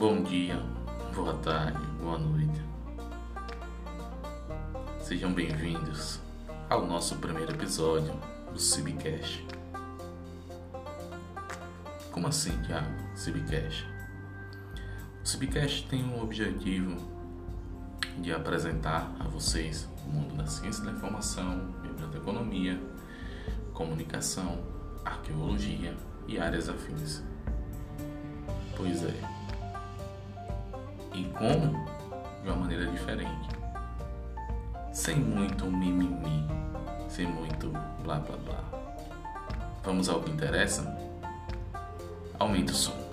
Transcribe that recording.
Bom dia, boa tarde, boa noite. Sejam bem-vindos ao nosso primeiro episódio do Cibicast. Como assim, Thiago? Cibicast? O Cibicast tem o objetivo de apresentar a vocês o mundo da ciência da informação, biblioteconomia, comunicação, arqueologia e áreas afins. E como? De uma maneira diferente. Sem muito mimimi, sem muito blá blá blá. Vamos ao que interessa? Aumenta o som.